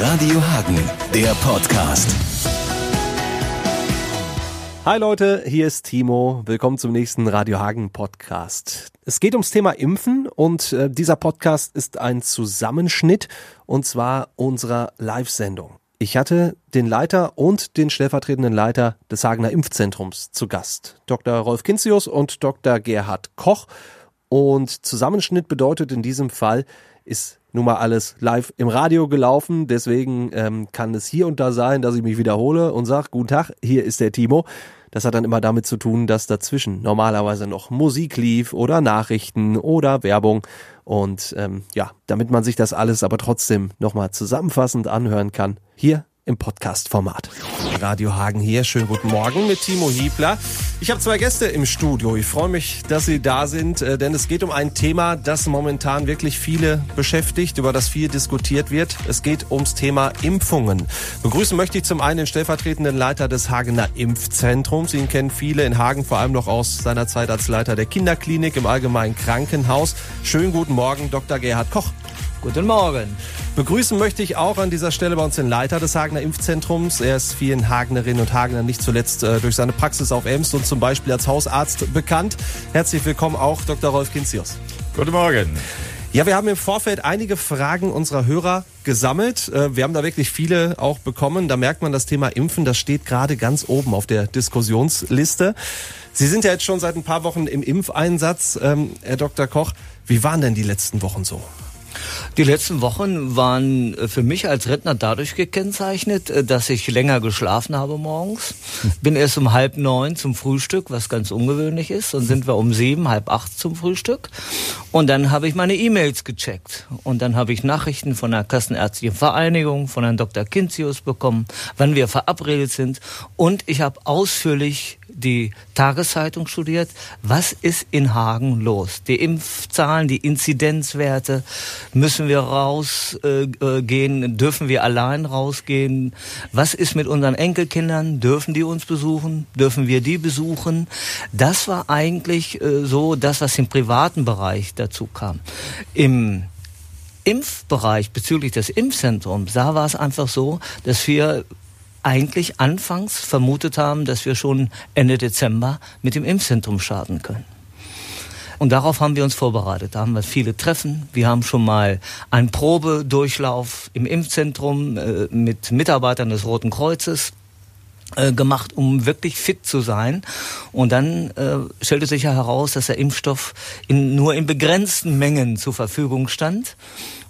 Radio Hagen, der Podcast. Hi Leute, hier ist Timo. Willkommen zum nächsten Radio Hagen Podcast. Es geht ums Thema Impfen und äh, dieser Podcast ist ein Zusammenschnitt und zwar unserer Live-Sendung. Ich hatte den Leiter und den stellvertretenden Leiter des Hagener Impfzentrums zu Gast, Dr. Rolf Kinzius und Dr. Gerhard Koch. Und Zusammenschnitt bedeutet in diesem Fall, ist nun mal alles live im Radio gelaufen. Deswegen ähm, kann es hier und da sein, dass ich mich wiederhole und sage, guten Tag, hier ist der Timo. Das hat dann immer damit zu tun, dass dazwischen normalerweise noch Musik lief oder Nachrichten oder Werbung. Und ähm, ja, damit man sich das alles aber trotzdem nochmal zusammenfassend anhören kann, hier im Podcast-Format. Radio Hagen hier, schönen guten Morgen mit Timo Hiebler. Ich habe zwei Gäste im Studio. Ich freue mich, dass Sie da sind, äh, denn es geht um ein Thema, das momentan wirklich viele beschäftigt, über das viel diskutiert wird. Es geht ums Thema Impfungen. Begrüßen möchte ich zum einen den stellvertretenden Leiter des Hagener Impfzentrums. Ihn kennen viele in Hagen, vor allem noch aus seiner Zeit als Leiter der Kinderklinik im Allgemeinen Krankenhaus. Schönen guten Morgen, Dr. Gerhard Koch. Guten Morgen. Begrüßen möchte ich auch an dieser Stelle bei uns den Leiter des Hagener Impfzentrums. Er ist vielen Hagenerinnen und Hagenern nicht zuletzt äh, durch seine Praxis auf Ems und zum Beispiel als Hausarzt bekannt. Herzlich willkommen auch Dr. Rolf Kinzius. Guten Morgen. Ja, wir haben im Vorfeld einige Fragen unserer Hörer gesammelt. Äh, wir haben da wirklich viele auch bekommen. Da merkt man, das Thema Impfen, das steht gerade ganz oben auf der Diskussionsliste. Sie sind ja jetzt schon seit ein paar Wochen im Impfeinsatz, ähm, Herr Dr. Koch. Wie waren denn die letzten Wochen so? Die letzten Wochen waren äh, für mich als Rentner dadurch gekennzeichnet, äh, dass ich länger geschlafen habe morgens. Bin erst um halb neun zum Frühstück, was ganz ungewöhnlich ist. Dann sind wir um sieben, halb acht zum Frühstück. Und dann habe ich meine E-Mails gecheckt. Und dann habe ich Nachrichten von der Kassenärztlichen Vereinigung, von Herrn Dr. Kinzius bekommen, wann wir verabredet sind. Und ich habe ausführlich die Tageszeitung studiert. Was ist in Hagen los? Die Impfzahlen, die Inzidenzwerte, müssen wir rausgehen? Äh, dürfen wir allein rausgehen? Was ist mit unseren Enkelkindern? Dürfen die uns besuchen? Dürfen wir die besuchen? Das war eigentlich äh, so das, was im privaten Bereich dazu kam. Im Impfbereich bezüglich des Impfzentrums, da war es einfach so, dass wir eigentlich anfangs vermutet haben, dass wir schon Ende Dezember mit dem Impfzentrum starten können. Und darauf haben wir uns vorbereitet. Da haben wir viele Treffen. Wir haben schon mal einen Probedurchlauf im Impfzentrum äh, mit Mitarbeitern des Roten Kreuzes äh, gemacht, um wirklich fit zu sein. Und dann äh, stellte sich ja heraus, dass der Impfstoff in, nur in begrenzten Mengen zur Verfügung stand.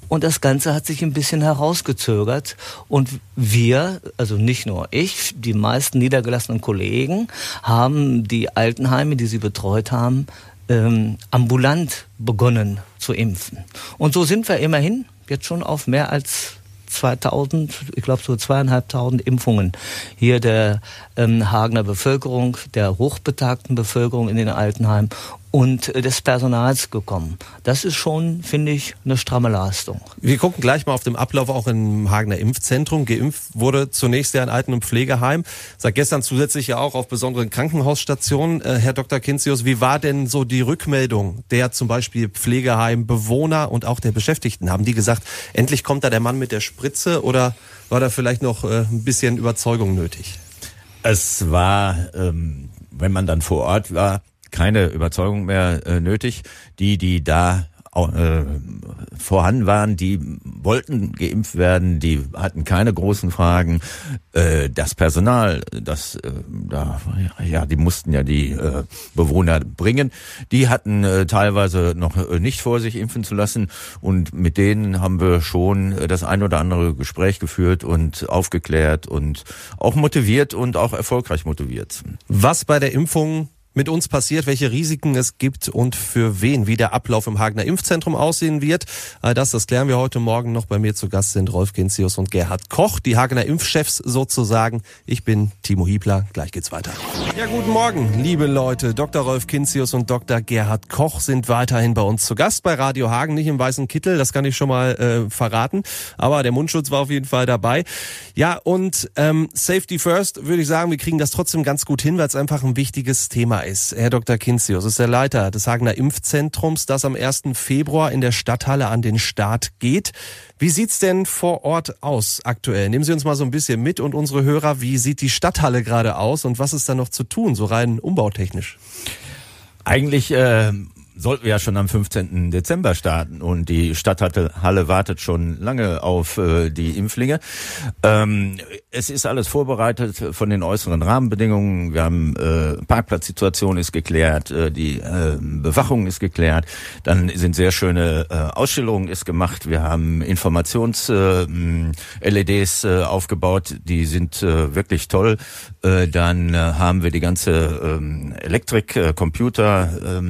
Und das Ganze hat sich ein bisschen herausgezögert. Und wir, also nicht nur ich, die meisten niedergelassenen Kollegen, haben die Altenheime, die sie betreut haben, ähm, ambulant begonnen zu impfen. Und so sind wir immerhin jetzt schon auf mehr als 2000, ich glaube so zweieinhalbtausend Impfungen hier der ähm, Hagener Bevölkerung, der hochbetagten Bevölkerung in den Altenheimen und äh, des Personals gekommen. Das ist schon, finde ich, eine stramme Leistung. Wir gucken gleich mal auf den Ablauf auch im Hagener Impfzentrum. Geimpft wurde zunächst ja in Alten- und Pflegeheim, seit gestern zusätzlich ja auch auf besonderen Krankenhausstationen. Äh, Herr Dr. Kinzius, wie war denn so die Rückmeldung der zum Beispiel Pflegeheimbewohner und auch der Beschäftigten? Haben die gesagt, endlich kommt da der Mann mit der Spritze oder war da vielleicht noch äh, ein bisschen Überzeugung nötig? Es war, ähm, wenn man dann vor Ort war, keine Überzeugung mehr äh, nötig. Die, die da äh, vorhanden waren, die wollten geimpft werden, die hatten keine großen Fragen. Äh, das Personal, das äh, da ja, die mussten ja die äh, Bewohner bringen, die hatten äh, teilweise noch äh, nicht vor, sich impfen zu lassen. Und mit denen haben wir schon äh, das ein oder andere Gespräch geführt und aufgeklärt und auch motiviert und auch erfolgreich motiviert. Was bei der Impfung mit uns passiert, welche Risiken es gibt und für wen, wie der Ablauf im Hagener Impfzentrum aussehen wird. All das, das klären wir heute Morgen noch. Bei mir zu Gast sind Rolf Genzius und Gerhard Koch, die Hagener Impfchefs sozusagen. Ich bin Timo Hiebler. Gleich geht's weiter. Ja, guten Morgen, liebe Leute. Dr. Rolf Kinzius und Dr. Gerhard Koch sind weiterhin bei uns zu Gast bei Radio Hagen, nicht im weißen Kittel, das kann ich schon mal äh, verraten. Aber der Mundschutz war auf jeden Fall dabei. Ja, und ähm, Safety First würde ich sagen, wir kriegen das trotzdem ganz gut hin, weil es einfach ein wichtiges Thema Ist. Herr Dr. Kinzius ist der Leiter des Hagener Impfzentrums, das am 1. Februar in der Stadthalle an den Start geht. Wie sieht's denn vor Ort aus aktuell? Nehmen Sie uns mal so ein bisschen mit und unsere Hörer, wie sieht die Stadthalle gerade aus und was ist da noch zu tun, so rein umbautechnisch? Eigentlich äh, sollten wir ja schon am 15. Dezember starten und die Stadthalle wartet schon lange auf äh, die Impflinge. Ähm, es ist alles vorbereitet von den äußeren Rahmenbedingungen. Wir haben äh, Parkplatzsituation ist geklärt, äh, die äh, Bewachung ist geklärt, dann sind sehr schöne äh, Ausstellungen ist gemacht. Wir haben Informations-LEDs äh, äh, aufgebaut, die sind äh, wirklich toll. Äh, dann äh, haben wir die ganze äh, Elektrik, äh, Computer, äh,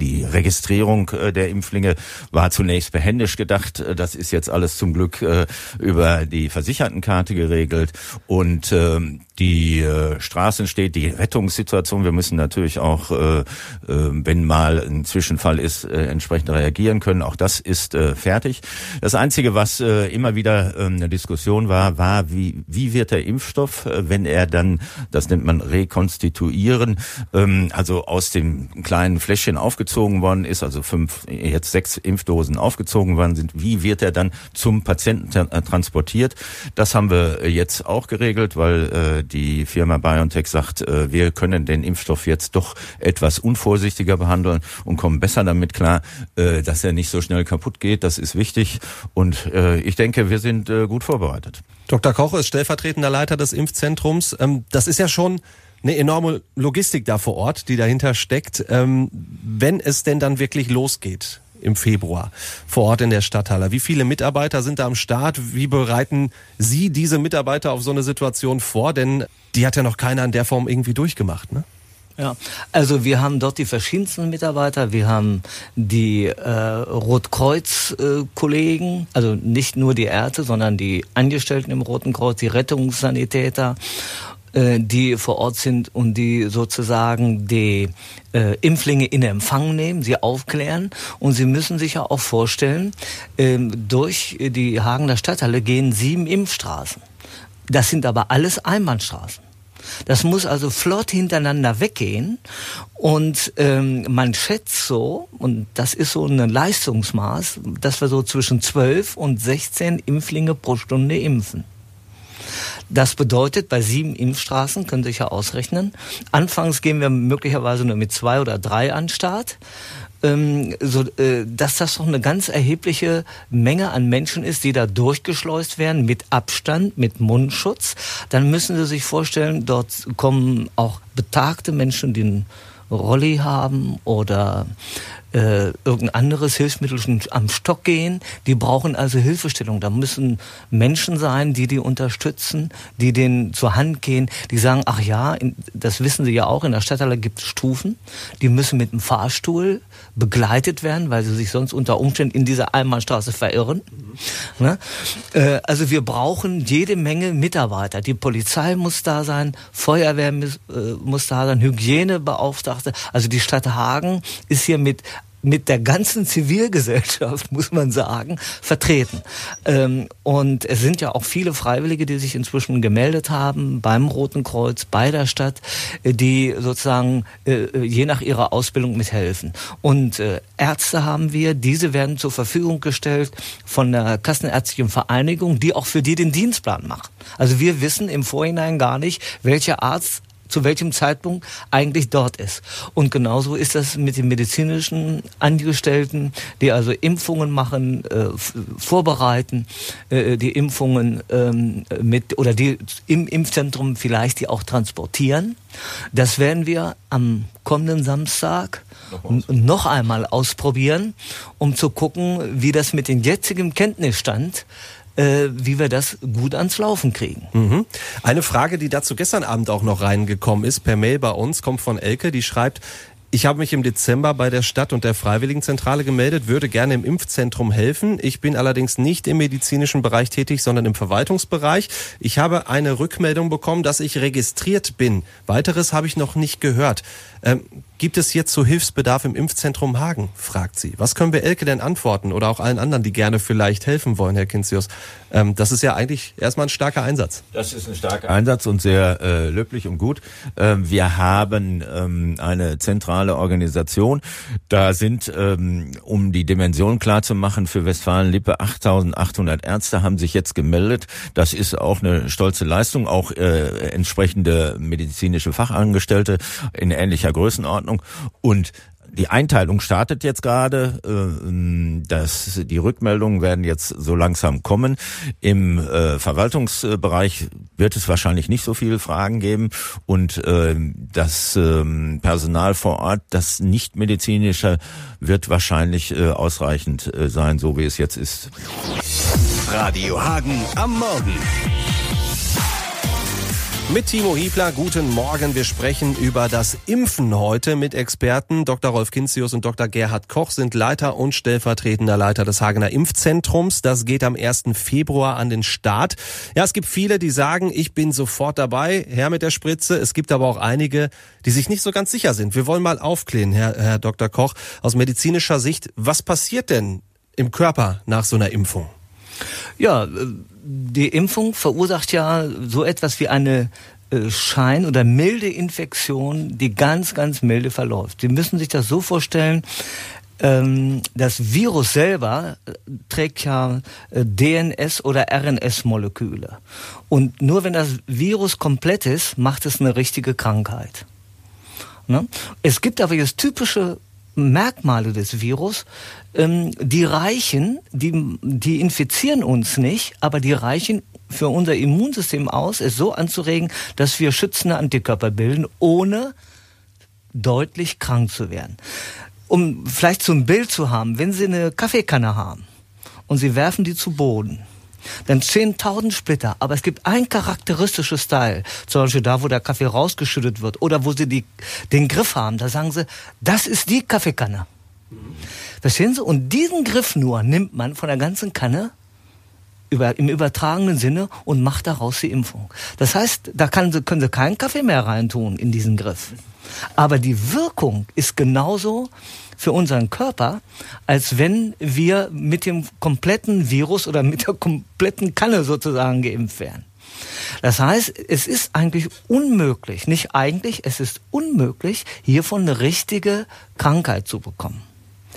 die Registrierung äh, der Impflinge war zunächst behändisch gedacht. Äh, das ist jetzt alles zum Glück äh, über die Versichertenkarte geregelt. Und ähm, die äh, Straßen steht, die Rettungssituation. Wir müssen natürlich auch, äh, äh, wenn mal ein Zwischenfall ist, äh, entsprechend reagieren können. Auch das ist äh, fertig. Das Einzige, was äh, immer wieder äh, eine Diskussion war, war, wie, wie wird der Impfstoff, äh, wenn er dann, das nennt man rekonstituieren, ähm, also aus dem kleinen Fläschchen aufgezogen worden ist, also fünf, jetzt sechs Impfdosen aufgezogen worden sind, wie wird er dann zum Patienten transportiert? Das haben wir jetzt auch geregelt, weil äh, die Firma BioNTech sagt, äh, wir können den Impfstoff jetzt doch etwas unvorsichtiger behandeln und kommen besser damit klar, äh, dass er nicht so schnell kaputt geht. Das ist wichtig und äh, ich denke, wir sind gut vorbereitet. Dr. Koch ist stellvertretender Leiter des Impfzentrums. Ähm, das ist ja schon eine enorme Logistik da vor Ort, die dahinter steckt. Ähm, wenn es denn dann wirklich losgeht, im Februar vor Ort in der Stadthalle. Wie viele Mitarbeiter sind da am Start? Wie bereiten Sie diese Mitarbeiter auf so eine Situation vor? Denn die hat ja noch keiner in der Form irgendwie durchgemacht, ne? Ja, also wir haben dort die verschiedensten Mitarbeiter. Wir haben die äh, Rotkreuz-Kollegen, also nicht nur die Ärzte, sondern die Angestellten im Roten Kreuz, die Rettungssanitäter die vor Ort sind und die sozusagen die äh, Impflinge in Empfang nehmen, sie aufklären. Und Sie müssen sich ja auch vorstellen, ähm, durch die Hagener Stadthalle gehen sieben Impfstraßen. Das sind aber alles Einbahnstraßen. Das muss also flott hintereinander weggehen. Und ähm, man schätzt so, und das ist so ein Leistungsmaß, dass wir so zwischen 12 und 16 Impflinge pro Stunde impfen. Das bedeutet, bei sieben Impfstraßen, Sie sich ja ausrechnen, anfangs gehen wir möglicherweise nur mit zwei oder drei an Start. Ähm, so, äh, dass das doch eine ganz erhebliche Menge an Menschen ist, die da durchgeschleust werden mit Abstand, mit Mundschutz, dann müssen Sie sich vorstellen, dort kommen auch betagte Menschen, die einen Rolli haben oder äh, irgendein anderes Hilfsmittel am Stock gehen. Die brauchen also Hilfestellung. Da müssen Menschen sein, die die unterstützen, die denen zur Hand gehen, die sagen, ach ja, in, das wissen Sie ja auch, in der Stadthalle gibt es Stufen. Die müssen mit dem Fahrstuhl begleitet werden, weil sie sich sonst unter Umständen in dieser Einbahnstraße verirren. Mhm. Ne? Äh, also wir brauchen jede Menge Mitarbeiter. Die Polizei muss da sein, Feuerwehr muss, äh, muss da sein, Hygienebeauftragte. Also die Stadt Hagen ist hier mit mit der ganzen Zivilgesellschaft, muss man sagen, vertreten. Ähm, und es sind ja auch viele Freiwillige, die sich inzwischen gemeldet haben beim Roten Kreuz, bei der Stadt, äh, die sozusagen äh, je nach ihrer Ausbildung mithelfen. Und äh, Ärzte haben wir, diese werden zur Verfügung gestellt von der Kassenärztlichen Vereinigung, die auch für die den Dienstplan macht. Also wir wissen im Vorhinein gar nicht, welcher Arzt zu welchem Zeitpunkt eigentlich dort ist. Und genauso ist das mit den medizinischen Angestellten, die also Impfungen machen, äh, vorbereiten, äh, die Impfungen ähm, mit oder die im Impfzentrum vielleicht die auch transportieren. Das werden wir am kommenden Samstag noch einmal ausprobieren, um zu gucken, wie das mit dem jetzigen Kenntnisstand äh, wie wir das gut ans Laufen kriegen. Mhm. Eine Frage, die dazu gestern Abend auch noch reingekommen ist, per Mail bei uns, kommt von Elke, die schreibt, Ich habe mich im Dezember bei der Stadt und der Freiwilligenzentrale gemeldet, würde gerne im Impfzentrum helfen. Ich bin allerdings nicht im medizinischen Bereich tätig, sondern im Verwaltungsbereich. Ich habe eine Rückmeldung bekommen, dass ich registriert bin. Weiteres habe ich noch nicht gehört. Ähm, gibt es jetzt so Hilfsbedarf im Impfzentrum Hagen? fragt sie. Was können wir Elke denn antworten oder auch allen anderen, die gerne vielleicht helfen wollen, Herr Kinzius? Ähm, das ist ja eigentlich erstmal ein starker Einsatz. Das ist ein starker Einsatz und sehr äh, löblich und gut. Ähm, wir haben ähm, eine zentrale Organisation. Da sind, ähm, um die Dimension klar für Westfalen-Lippe 8800 Ärzte haben sich jetzt gemeldet. Das ist auch eine stolze Leistung. Auch äh, entsprechende medizinische Fachangestellte in ähnlicher Größenordnung. Und die Einteilung startet jetzt gerade. Äh, das, die Rückmeldungen werden jetzt so langsam kommen. Im äh, Verwaltungsbereich wird es wahrscheinlich nicht so viele Fragen geben und äh, das ähm, Personal vor Ort, das nicht medizinische, wird wahrscheinlich äh, ausreichend sein, so wie es jetzt ist. Radio Hagen am Morgen. Mit Timo Hiebler, guten Morgen. Wir sprechen über das Impfen heute mit Experten. Dr. Rolf Kinzius und Dr. Gerhard Koch sind Leiter und stellvertretender Leiter des Hagener Impfzentrums. Das geht am 1. Februar an den Start. Ja, es gibt viele, die sagen, ich bin sofort dabei, her mit der Spritze. Es gibt aber auch einige, die sich nicht so ganz sicher sind. Wir wollen mal aufklären, Herr, Herr Dr. Koch, aus medizinischer Sicht. Was passiert denn im Körper nach so einer Impfung? Ja, die Impfung verursacht ja so etwas wie eine äh, Schein- oder milde Infektion, die ganz, ganz milde verläuft. Sie müssen sich das so vorstellen, ähm, das Virus selber äh, trägt ja äh, DNS- oder RNS-Moleküle. Und nur wenn das Virus komplett ist, macht es eine richtige Krankheit. Ne? Es gibt aber jetzt typische Merkmale des Virus, ähm, die reichen, die, die infizieren uns nicht, aber die reichen für unser Immunsystem aus, es so anzuregen, dass wir schützende Antikörper bilden, ohne deutlich krank zu werden. Um vielleicht zum Bild zu haben, wenn Sie eine Kaffeekanne haben und Sie werfen die zu Boden, dann stehen tausend Splitter, aber es gibt ein charakteristisches Teil, zum Beispiel da, wo der Kaffee rausgeschüttet wird oder wo sie die, den Griff haben, da sagen sie, das ist die Kaffeekanne. Verstehen Sie? Und diesen Griff nur nimmt man von der ganzen Kanne über, im übertragenen Sinne und macht daraus die Impfung. Das heißt, da kann, können Sie keinen Kaffee mehr reintun in diesen Griff. Aber die Wirkung ist genauso für unseren Körper, als wenn wir mit dem kompletten Virus oder mit der kompletten Kanne sozusagen geimpft wären. Das heißt, es ist eigentlich unmöglich, nicht eigentlich, es ist unmöglich, hiervon eine richtige Krankheit zu bekommen.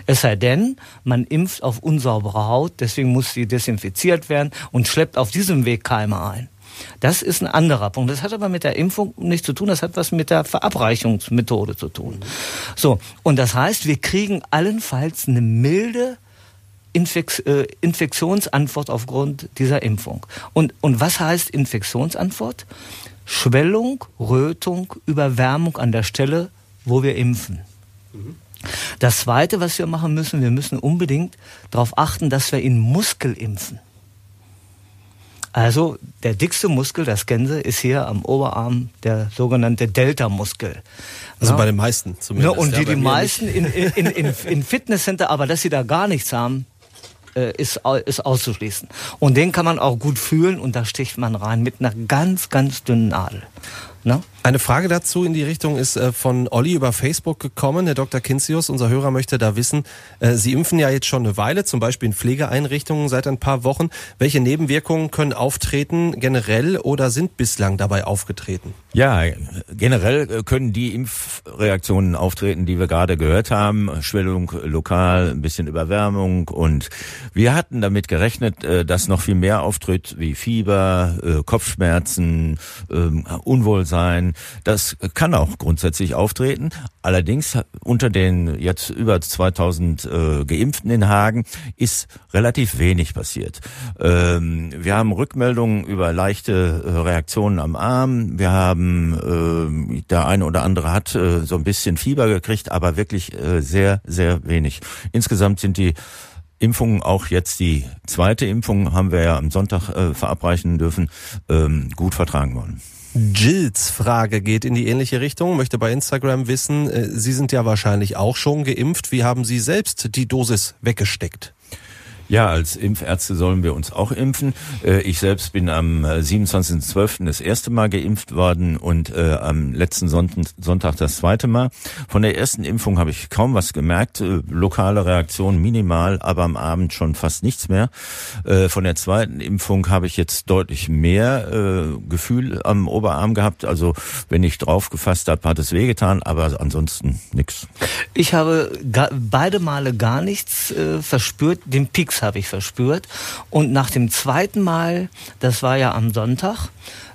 Es sei denn, man impft auf unsaubere Haut, deswegen muss sie desinfiziert werden und schleppt auf diesem Weg Keime ein. Das ist ein anderer Punkt. Das hat aber mit der Impfung nichts zu tun, das hat was mit der Verabreichungsmethode zu tun. So, und das heißt, wir kriegen allenfalls eine milde äh, Infektionsantwort aufgrund dieser Impfung. Und, und was heißt Infektionsantwort? Schwellung, Rötung, Überwärmung an der Stelle, wo wir impfen. Das Zweite, was wir machen müssen, wir müssen unbedingt darauf achten, dass wir in Muskel impfen. Also der dickste Muskel, das Gänse, ist hier am Oberarm der sogenannte Delta-Muskel. Also ja. bei den meisten zumindest. Ja, und die, die meisten in, in, in, in Fitnesscenter, aber dass sie da gar nichts haben, äh, ist, ist auszuschließen. Und den kann man auch gut fühlen und da sticht man rein mit einer ganz, ganz dünnen Nadel. Ne? Eine Frage dazu in die Richtung ist äh, von Olli über Facebook gekommen. Herr Dr. Kinzius, unser Hörer möchte da wissen, äh, Sie impfen ja jetzt schon eine Weile, zum Beispiel in Pflegeeinrichtungen seit ein paar Wochen. Welche Nebenwirkungen können auftreten generell oder sind bislang dabei aufgetreten? Ja, generell äh, können die Impfreaktionen auftreten, die wir gerade gehört haben. Schwellung lokal, ein bisschen Überwärmung und wir hatten damit gerechnet, dass noch viel mehr auftritt, wie Fieber, Kopfschmerzen, ähm, Unwohlsein sein. Das kann auch grundsätzlich auftreten. Allerdings unter den jetzt über 2000 äh, Geimpften in Hagen ist relativ wenig passiert. Ähm, wir haben Rückmeldungen über leichte äh, Reaktionen am Arm. Wir haben, äh, der eine oder andere hat äh, so ein bisschen Fieber gekriegt, aber wirklich äh, sehr, sehr wenig. Insgesamt sind die Impfungen, auch jetzt die zweite Impfung haben wir ja am Sonntag äh, verabreichen dürfen, ähm, gut vertragen worden. Jills Frage geht in die ähnliche Richtung, möchte bei Instagram wissen, äh, Sie sind ja wahrscheinlich auch schon geimpft. Wie haben Sie selbst die Dosis weggesteckt? Ja, als Impfärzte sollen wir uns auch impfen. Äh, ich selbst bin am 27.12. Äh, das erste Mal geimpft worden und äh, am letzten Sonntag das zweite Mal. Von der ersten Impfung habe ich kaum was gemerkt. Lokale Reaktion minimal, aber am Abend schon fast nichts mehr. Von der zweiten Impfung habe ich jetzt deutlich mehr Gefühl am Oberarm gehabt. Also wenn ich drauf gefasst habe, hat es wehgetan, aber ansonsten nichts. Ich habe beide Male gar nichts verspürt. Den Peak Peaks habe ich verspürt. Und nach dem zweiten Mal, das war ja am Sonntag,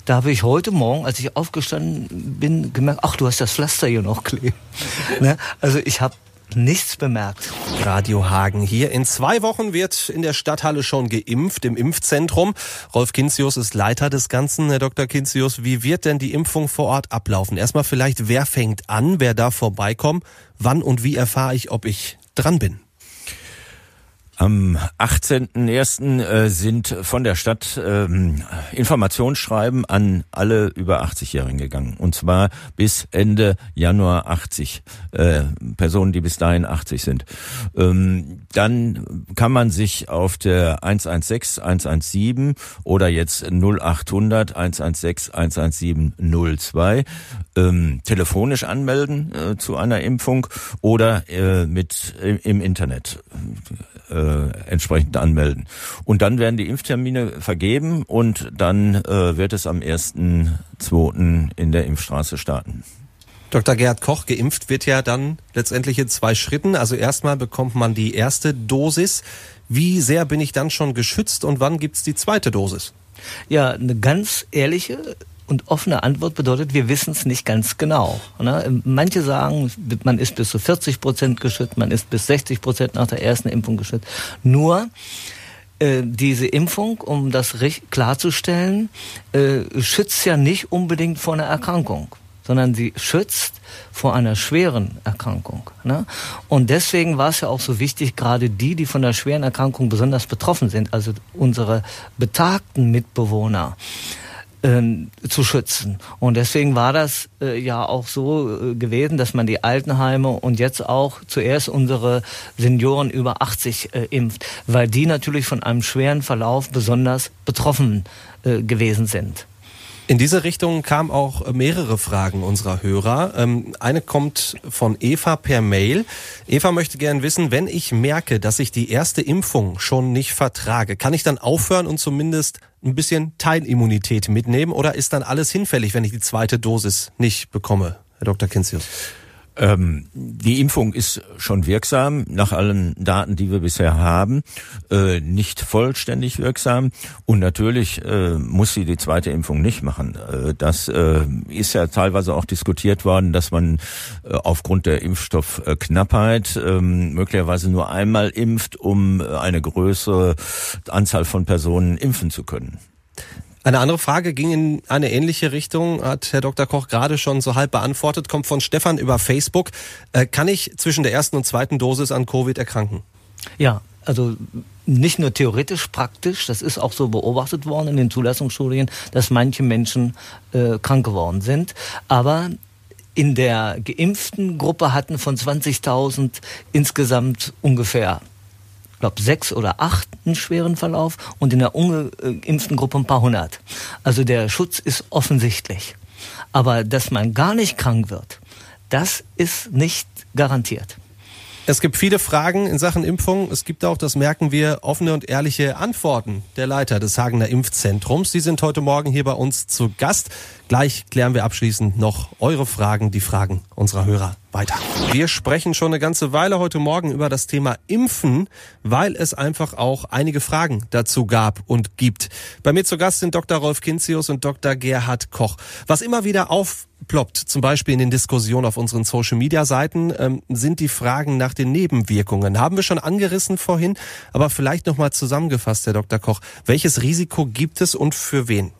da habe ich heute Morgen, als ich aufgestanden bin, gemerkt, ach, du hast das Pflaster hier noch kleben. ne? Also ich habe nichts bemerkt. Radio Hagen hier. In zwei Wochen wird in der Stadthalle schon geimpft, im Impfzentrum. Rolf Kinzius ist Leiter des Ganzen. Herr Dr. Kinzius, wie wird denn die Impfung vor Ort ablaufen? Erstmal vielleicht, wer fängt an, wer darf vorbeikommen? Wann und wie erfahre ich, ob ich dran bin? Am 18.01. Äh, sind von der Stadt ähm, Informationsschreiben an alle über 80-Jährigen gegangen. Und zwar bis Ende Januar 80. Äh, Personen, die bis dahin 80 sind. Ähm, dann kann man sich auf der 116 117 oder jetzt 0800 116 117 02 ähm, telefonisch anmelden äh, zu einer Impfung oder mit im Internet entsprechend anmelden. Und dann werden die Impftermine vergeben und dann äh, wird es am 1.2. in der Impfstraße starten. Dr. Gerhard Koch, geimpft wird ja dann letztendlich in zwei Schritten. Also erstmal bekommt man die erste Dosis. Wie sehr bin ich dann schon geschützt und wann gibt's die zweite Dosis? Ja, eine ganz ehrliche und offene Antwort bedeutet, wir wissen es nicht ganz genau. Ne? Manche sagen, man ist bis zu 40 Prozent geschützt, man ist bis 60 Prozent nach der ersten Impfung geschützt. Nur äh, diese Impfung, um das klarzustellen, äh, schützt ja nicht unbedingt vor einer Erkrankung sondern sie schützt vor einer schweren Erkrankung. Ne? Und deswegen war es ja auch so wichtig, gerade die, die von der schweren Erkrankung besonders betroffen sind, also unsere betagten Mitbewohner, ähm, zu schützen. Und deswegen war das äh, ja auch so äh, gewesen, dass man die Altenheime und jetzt auch zuerst unsere Senioren über 80 äh, impft, weil die natürlich von einem schweren Verlauf besonders betroffen äh, gewesen sind. In diese Richtung kamen auch mehrere Fragen unserer Hörer. Ähm, eine kommt von Eva per Mail. Eva möchte gern wissen, wenn ich merke, dass ich die erste Impfung schon nicht vertrage, kann ich dann aufhören und zumindest ein bisschen Teilimmunität mitnehmen oder ist dann alles hinfällig, wenn ich die zweite Dosis nicht bekomme? Herr Dr. Kinzius. Ähm, die Impfung ist schon wirksam, nach allen Daten, die wir bisher haben, äh, nicht vollständig wirksam. Und natürlich äh, muss sie die zweite Impfung nicht machen. Äh, das äh, ist ja teilweise auch diskutiert worden, dass man äh, aufgrund der Impfstoffknappheit ähm, möglicherweise nur einmal impft, um eine größere Anzahl von Personen impfen zu können. Eine andere Frage ging in eine ähnliche Richtung, hat Herr Dr. Koch gerade schon so halb beantwortet, kommt von Stefan über Facebook. Äh, kann ich zwischen der ersten und zweiten Dosis an Covid erkranken? Ja, also nicht nur theoretisch, praktisch, das ist auch so beobachtet worden in den Zulassungsstudien, dass manche Menschen äh, krank geworden sind. Aber in der geimpften Gruppe hatten von 20.000 insgesamt ungefähr glaube sechs oder acht einen schweren Verlauf und in der ungeimpften Gruppe ein paar hundert. Also der Schutz ist offensichtlich. Aber dass man gar nicht krank wird, das ist nicht garantiert. Es gibt viele Fragen in Sachen Impfung. Es gibt auch, das merken wir, offene und ehrliche Antworten der Leiter des Hagener Impfzentrums. Sie sind heute Morgen hier bei uns zu Gast. Gleich klären wir abschließend noch eure Fragen, die Fragen unserer Hörer weiter. Wir sprechen schon eine ganze Weile heute Morgen über das Thema Impfen, weil es einfach auch einige Fragen dazu gab und gibt. Bei mir zu Gast sind Dr. Rolf Kinzius und Dr. Gerhard Koch. Was immer wieder aufploppt, zum Beispiel in den Diskussionen auf unseren Social-Media-Seiten, ähm, sind die Fragen nach den Nebenwirkungen. Haben wir schon angerissen vorhin, aber vielleicht nochmal zusammengefasst, Herr Dr. Koch. Welches Risiko gibt es und für wen?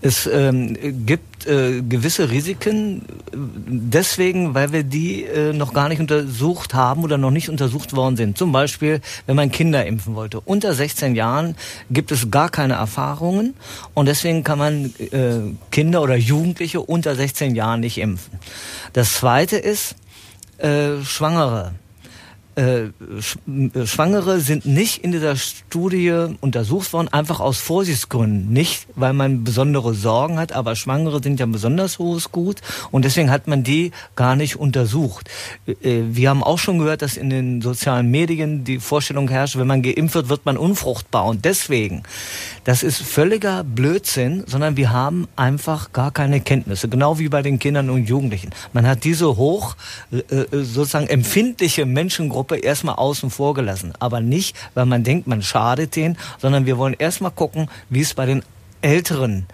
Es ähm, gibt äh, gewisse Risiken, deswegen, weil wir die äh, noch gar nicht untersucht haben oder noch nicht untersucht worden sind. Zum Beispiel, wenn man Kinder impfen wollte. Unter 16 Jahren gibt es gar keine Erfahrungen und deswegen kann man äh, Kinder oder Jugendliche unter 16 Jahren nicht impfen. Das Zweite ist äh, Schwangere. Äh, äh, Schwangere sind nicht in dieser Studie untersucht worden, einfach aus Vorsichtsgründen. Nicht, weil man besondere Sorgen hat, aber Schwangere sind ja ein besonders hohes Gut und deswegen hat man die gar nicht untersucht. Äh, wir haben auch schon gehört, dass in den sozialen Medien die Vorstellung herrscht, wenn man geimpft wird, wird man unfruchtbar und deswegen. Das ist völliger Blödsinn, sondern wir haben einfach gar keine Kenntnisse, genau wie bei den Kindern und Jugendlichen. Man hat diese hoch sozusagen empfindliche Menschengruppe Gruppe erstmal außen vor gelassen. Aber nicht, weil man denkt, man schadet denen, sondern wir wollen erstmal gucken, wie es bei den Älteren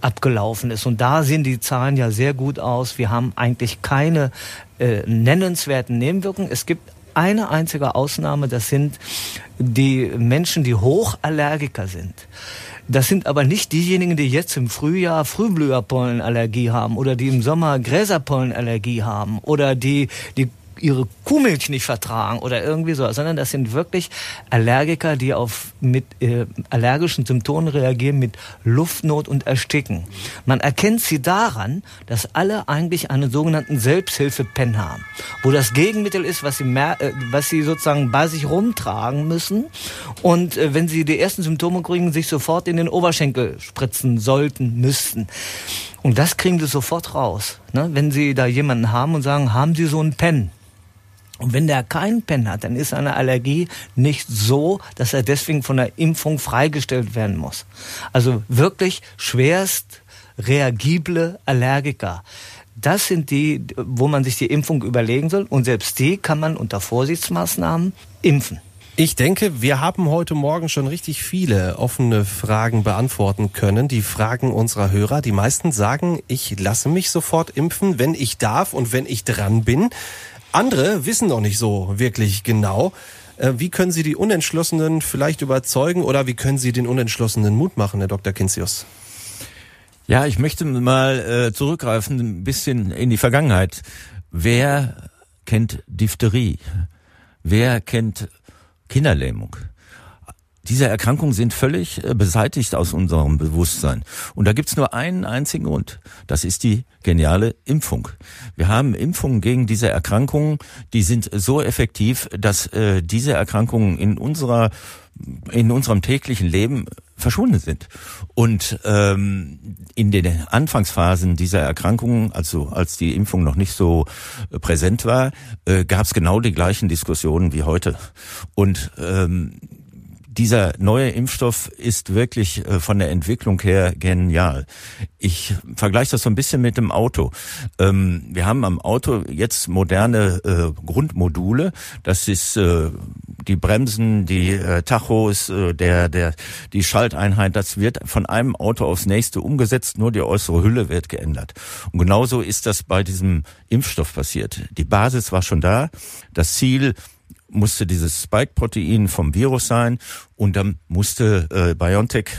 abgelaufen ist. Und da sehen die Zahlen ja sehr gut aus. Wir haben eigentlich keine äh, nennenswerten Nebenwirkungen. Es gibt eine einzige Ausnahme, das sind die Menschen, die Hochallergiker sind. Das sind aber nicht diejenigen, die jetzt im Frühjahr Frühblüherpollenallergie haben oder die im Sommer Gräserpollenallergie haben oder die, die ihre Kuhmilch nicht vertragen oder irgendwie so, sondern das sind wirklich Allergiker, die auf mit äh, allergischen Symptomen reagieren mit Luftnot und Ersticken. Man erkennt sie daran, dass alle eigentlich einen sogenannten Selbsthilfe-Pen haben, wo das Gegenmittel ist, was sie mehr, äh, was sie sozusagen bei sich rumtragen müssen und äh, wenn sie die ersten Symptome kriegen, sich sofort in den Oberschenkel spritzen sollten, müssten. Und das kriegen sie sofort raus. Ne? Wenn sie da jemanden haben und sagen, haben Sie so einen Pen? Und wenn der keinen Pen hat, dann ist seine Allergie nicht so, dass er deswegen von der Impfung freigestellt werden muss. Also wirklich schwerst reagible Allergiker. Das sind die, wo man sich die Impfung überlegen soll. Und selbst die kann man unter Vorsichtsmaßnahmen impfen. Ich denke, wir haben heute Morgen schon richtig viele offene Fragen beantworten können. Die Fragen unserer Hörer. Die meisten sagen, ich lasse mich sofort impfen, wenn ich darf und wenn ich dran bin. Andere wissen noch nicht so wirklich genau. Äh, wie können Sie die Unentschlossenen vielleicht überzeugen oder wie können Sie den Unentschlossenen Mut machen, Herr Dr. Kinzius? Ja, ich möchte mal äh, zurückgreifen, ein bisschen in die Vergangenheit. Wer kennt Diphtherie? Wer kennt Kinderlähmung? Diese Erkrankungen sind völlig äh, beseitigt aus unserem Bewusstsein. Und da gibt's nur einen einzigen Grund. Das ist die geniale Impfung. Wir haben Impfungen gegen diese Erkrankungen, die sind so effektiv, dass äh, diese Erkrankungen in unserer in unserem täglichen Leben verschwunden sind. Und ähm, in den Anfangsphasen dieser Erkrankungen, also als die Impfung noch nicht so äh, präsent war, äh, gab es genau die gleichen Diskussionen wie heute. Und ähm, dieser neue Impfstoff ist wirklich äh, von der Entwicklung her genial. Ich vergleiche das so ein bisschen mit dem Auto. Ähm, wir haben am Auto jetzt moderne äh, Grundmodule. Das ist äh, die Bremsen, die Tachos, der, der, die Schalteinheit. Das wird von einem Auto aufs nächste umgesetzt. Nur die äußere Hülle wird geändert. Und genauso ist das bei diesem Impfstoff passiert. Die Basis war schon da. Das Ziel musste dieses Spike-Protein vom Virus sein und dann musste äh, BioNTech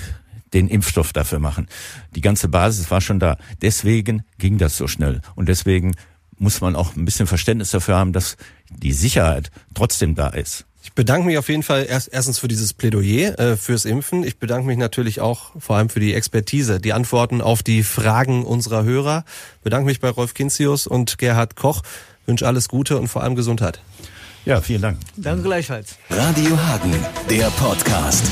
den Impfstoff dafür machen. Die ganze Basis war schon da. Deswegen ging das so schnell. Und deswegen muss man auch ein bisschen Verständnis dafür haben, dass die Sicherheit trotzdem da ist. Ich bedanke mich auf jeden Fall erst, erstens für dieses Plädoyer äh, fürs Impfen. Ich bedanke mich natürlich auch vor allem für die Expertise, die Antworten auf die Fragen unserer Hörer. Bedanke mich bei Rolf Kinzius und Gerhard Koch. Wünsche alles Gute und vor allem Gesundheit. Ja, vielen Dank. Danke gleichfalls. Radio Hagen, der Podcast.